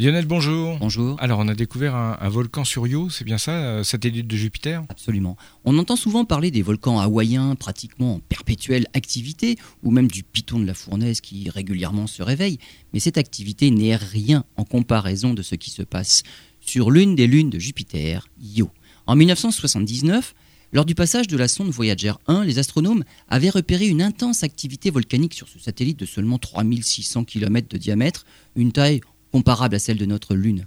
Lionel, bonjour. Bonjour. Alors, on a découvert un, volcan sur Io, c'est bien ça, euh, satellite de Jupiter? Absolument. On entend souvent parler des volcans hawaïens pratiquement en perpétuelle activité, ou même du piton de la fournaise qui régulièrement se réveille, mais cette activité n'est rien en comparaison de ce qui se passe sur l'une des lunes de Jupiter, Io. En 1979, lors du passage de la sonde Voyager 1, les astronomes avaient repéré une intense activité volcanique sur ce satellite de seulement 3600 km de diamètre, une taille comparable à celle de notre Lune.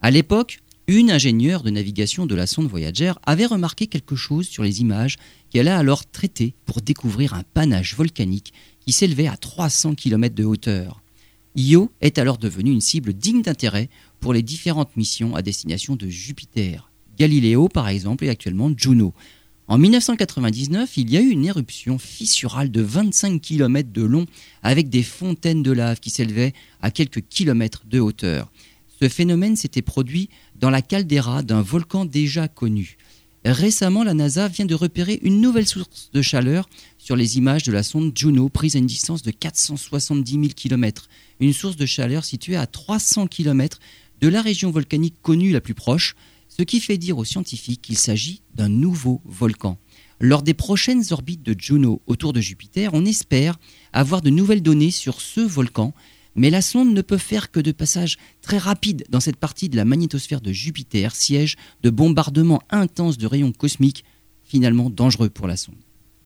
À l'époque, une ingénieure de navigation de la sonde Voyager avait remarqué quelque chose sur les images qu'elle a alors traitées pour découvrir un panache volcanique qui s'élevait à 300 km de hauteur. Io est alors devenu une cible digne d'intérêt pour les différentes missions à destination de Jupiter. Galileo, par exemple, et actuellement Juno. En 1999, il y a eu une éruption fissurale de 25 km de long avec des fontaines de lave qui s'élevaient à quelques kilomètres de hauteur. Ce phénomène s'était produit dans la caldeira d'un volcan déjà connu. Récemment, la NASA vient de repérer une nouvelle source de chaleur sur les images de la sonde Juno prise à une distance de 470 000 km. Une source de chaleur située à 300 km de la région volcanique connue la plus proche, ce qui fait dire aux scientifiques qu'il s'agit d'un nouveau volcan. Lors des prochaines orbites de Juno autour de Jupiter, on espère avoir de nouvelles données sur ce volcan, mais la sonde ne peut faire que de passages très rapides dans cette partie de la magnétosphère de Jupiter, siège de bombardements intenses de rayons cosmiques, finalement dangereux pour la sonde.